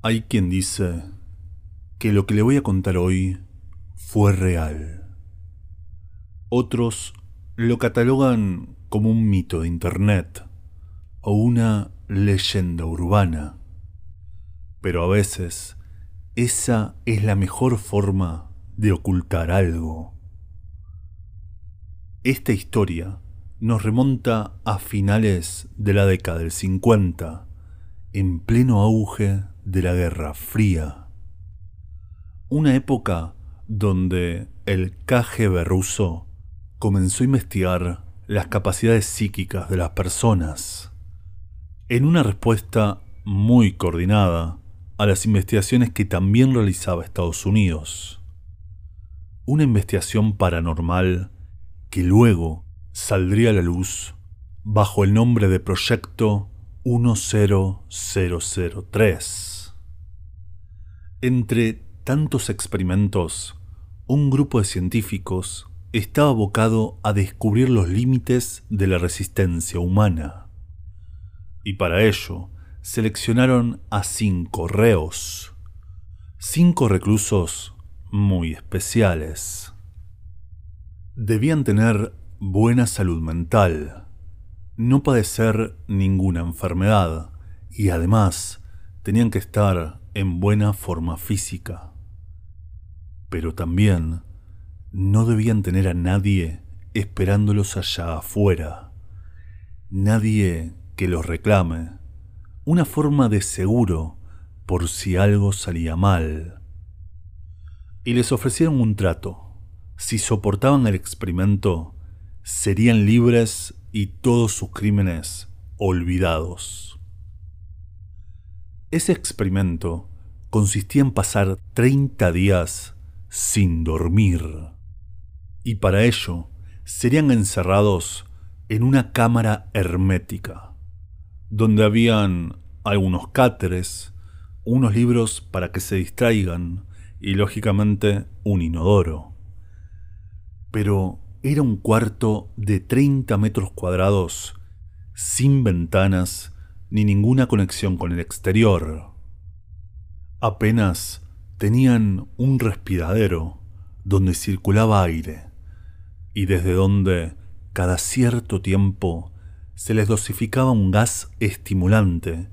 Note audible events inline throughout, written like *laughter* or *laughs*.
Hay quien dice que lo que le voy a contar hoy fue real. Otros lo catalogan como un mito de Internet o una leyenda urbana. Pero a veces esa es la mejor forma de ocultar algo. Esta historia nos remonta a finales de la década del 50, en pleno auge de la Guerra Fría. Una época donde el KGB ruso comenzó a investigar las capacidades psíquicas de las personas, en una respuesta muy coordinada a las investigaciones que también realizaba Estados Unidos. Una investigación paranormal que luego saldría a la luz bajo el nombre de Proyecto 10003. Entre tantos experimentos, un grupo de científicos estaba abocado a descubrir los límites de la resistencia humana. Y para ello, seleccionaron a cinco reos, cinco reclusos muy especiales. Debían tener buena salud mental, no padecer ninguna enfermedad y además tenían que estar en buena forma física. Pero también no debían tener a nadie esperándolos allá afuera, nadie que los reclame, una forma de seguro por si algo salía mal. Y les ofrecieron un trato si soportaban el experimento, serían libres y todos sus crímenes olvidados. Ese experimento consistía en pasar 30 días sin dormir. Y para ello serían encerrados en una cámara hermética, donde habían algunos cáteres, unos libros para que se distraigan y lógicamente un inodoro pero era un cuarto de 30 metros cuadrados, sin ventanas ni ninguna conexión con el exterior. Apenas tenían un respiradero donde circulaba aire y desde donde cada cierto tiempo se les dosificaba un gas estimulante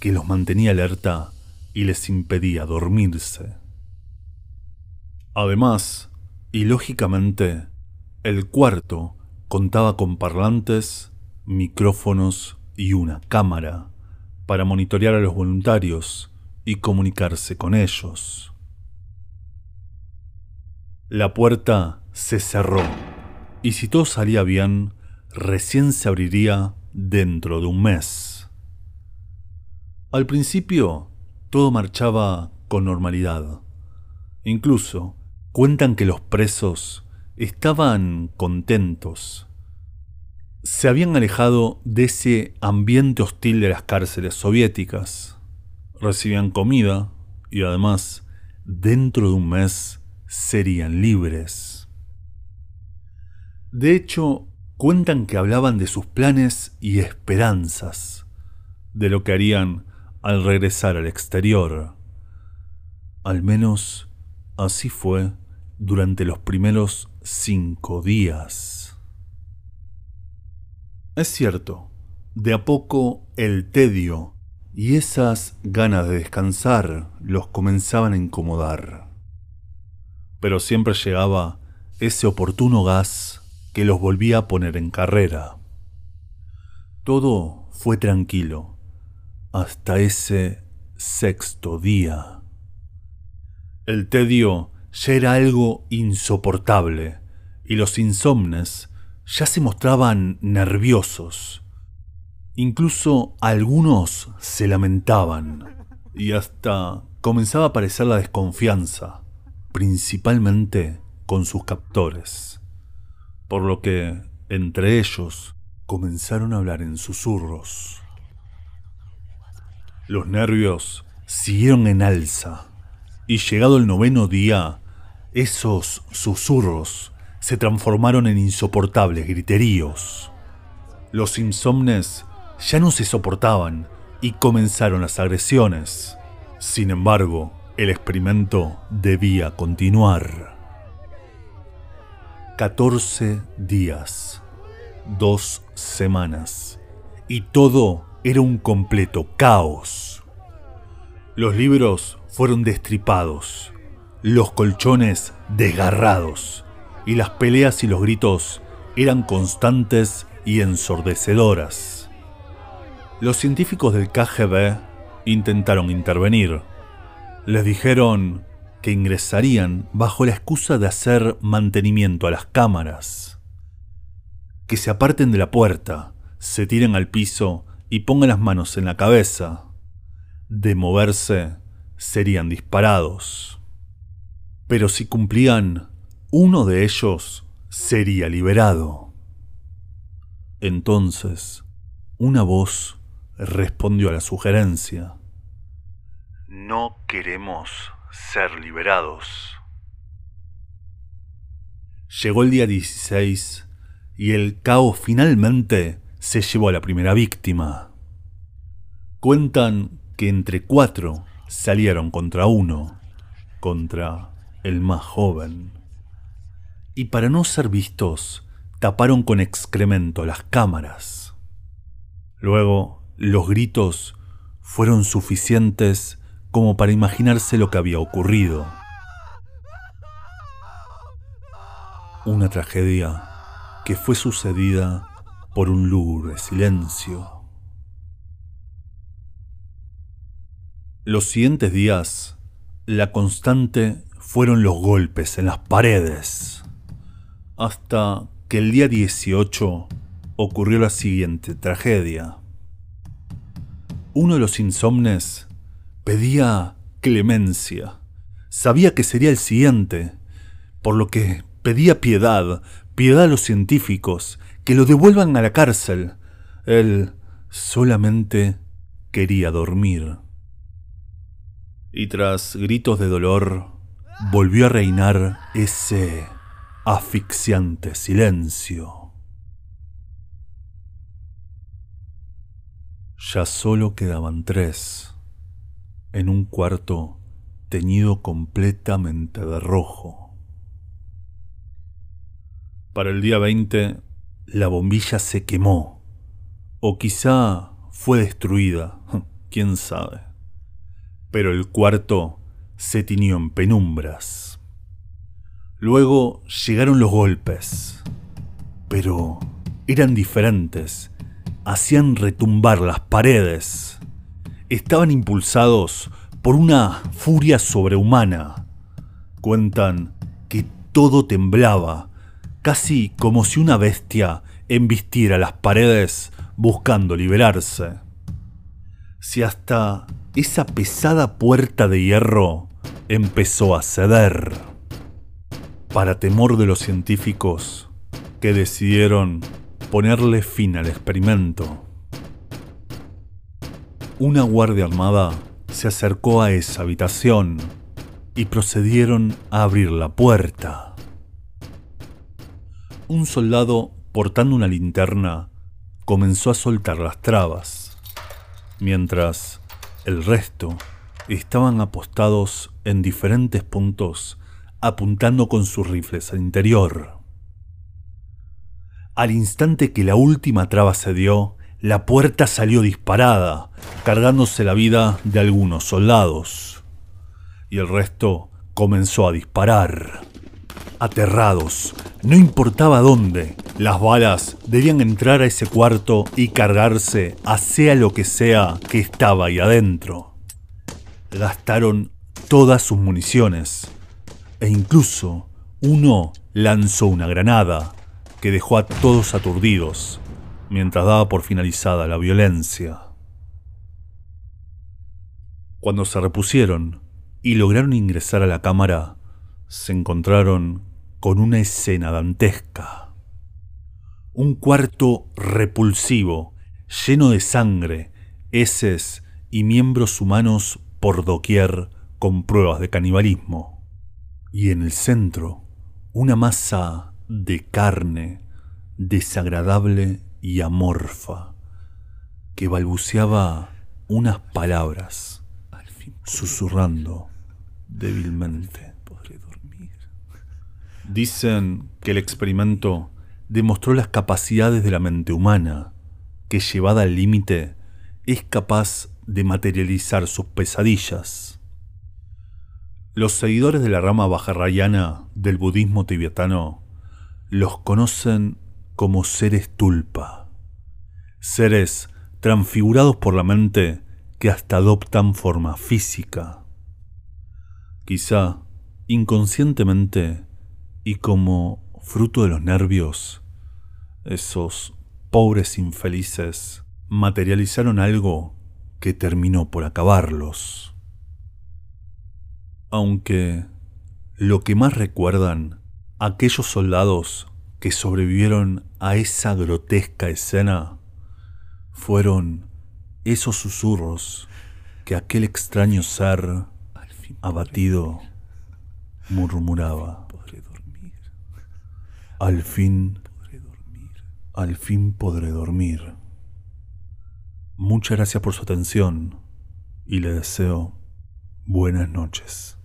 que los mantenía alerta y les impedía dormirse. Además, y lógicamente, el cuarto contaba con parlantes, micrófonos y una cámara para monitorear a los voluntarios y comunicarse con ellos. La puerta se cerró y si todo salía bien, recién se abriría dentro de un mes. Al principio, todo marchaba con normalidad. Incluso Cuentan que los presos estaban contentos. Se habían alejado de ese ambiente hostil de las cárceles soviéticas. Recibían comida y además, dentro de un mes, serían libres. De hecho, cuentan que hablaban de sus planes y esperanzas, de lo que harían al regresar al exterior. Al menos así fue durante los primeros cinco días. Es cierto, de a poco el tedio y esas ganas de descansar los comenzaban a incomodar. Pero siempre llegaba ese oportuno gas que los volvía a poner en carrera. Todo fue tranquilo hasta ese sexto día. El tedio ya era algo insoportable y los insomnes ya se mostraban nerviosos. Incluso algunos se lamentaban y hasta comenzaba a aparecer la desconfianza, principalmente con sus captores, por lo que entre ellos comenzaron a hablar en susurros. Los nervios siguieron en alza y llegado el noveno día, esos susurros se transformaron en insoportables griteríos. Los insomnes ya no se soportaban y comenzaron las agresiones. Sin embargo, el experimento debía continuar. 14 días, dos semanas, y todo era un completo caos. Los libros fueron destripados, los colchones desgarrados, y las peleas y los gritos eran constantes y ensordecedoras. Los científicos del KGB intentaron intervenir. Les dijeron que ingresarían bajo la excusa de hacer mantenimiento a las cámaras. Que se aparten de la puerta, se tiren al piso y pongan las manos en la cabeza. De moverse, serían disparados. Pero si cumplían, uno de ellos sería liberado. Entonces, una voz respondió a la sugerencia. No queremos ser liberados. Llegó el día 16 y el caos finalmente se llevó a la primera víctima. Cuentan que entre cuatro salieron contra uno, contra el más joven. Y para no ser vistos, taparon con excremento las cámaras. Luego, los gritos fueron suficientes como para imaginarse lo que había ocurrido. Una tragedia que fue sucedida por un lúgubre silencio. Los siguientes días, la constante fueron los golpes en las paredes, hasta que el día 18 ocurrió la siguiente tragedia. Uno de los insomnes pedía clemencia. Sabía que sería el siguiente, por lo que pedía piedad, piedad a los científicos, que lo devuelvan a la cárcel. Él solamente quería dormir. Y tras gritos de dolor, volvió a reinar ese asfixiante silencio. Ya solo quedaban tres, en un cuarto teñido completamente de rojo. Para el día 20, la bombilla se quemó, o quizá fue destruida, *laughs* quién sabe. Pero el cuarto se tiñó en penumbras. Luego llegaron los golpes, pero eran diferentes, hacían retumbar las paredes. Estaban impulsados por una furia sobrehumana. Cuentan que todo temblaba casi como si una bestia embistiera las paredes buscando liberarse. Si hasta esa pesada puerta de hierro empezó a ceder, para temor de los científicos que decidieron ponerle fin al experimento. Una guardia armada se acercó a esa habitación y procedieron a abrir la puerta un soldado portando una linterna comenzó a soltar las trabas, mientras el resto estaban apostados en diferentes puntos apuntando con sus rifles al interior. Al instante que la última traba se dio, la puerta salió disparada, cargándose la vida de algunos soldados, y el resto comenzó a disparar. Aterrados, no importaba dónde, las balas debían entrar a ese cuarto y cargarse a sea lo que sea que estaba ahí adentro. Gastaron todas sus municiones e incluso uno lanzó una granada que dejó a todos aturdidos mientras daba por finalizada la violencia. Cuando se repusieron y lograron ingresar a la cámara, se encontraron con una escena dantesca. Un cuarto repulsivo, lleno de sangre, heces y miembros humanos por doquier con pruebas de canibalismo. Y en el centro, una masa de carne desagradable y amorfa que balbuceaba unas palabras. Susurrando débilmente. Dicen que el experimento demostró las capacidades de la mente humana, que llevada al límite es capaz de materializar sus pesadillas. Los seguidores de la rama bajarrayana del budismo tibetano los conocen como seres tulpa, seres transfigurados por la mente que hasta adoptan forma física. Quizá inconscientemente y como fruto de los nervios, esos pobres infelices materializaron algo que terminó por acabarlos. Aunque lo que más recuerdan aquellos soldados que sobrevivieron a esa grotesca escena fueron esos susurros que aquel extraño ser abatido murmuraba. Al fin, al fin podré dormir. Muchas gracias por su atención y le deseo buenas noches.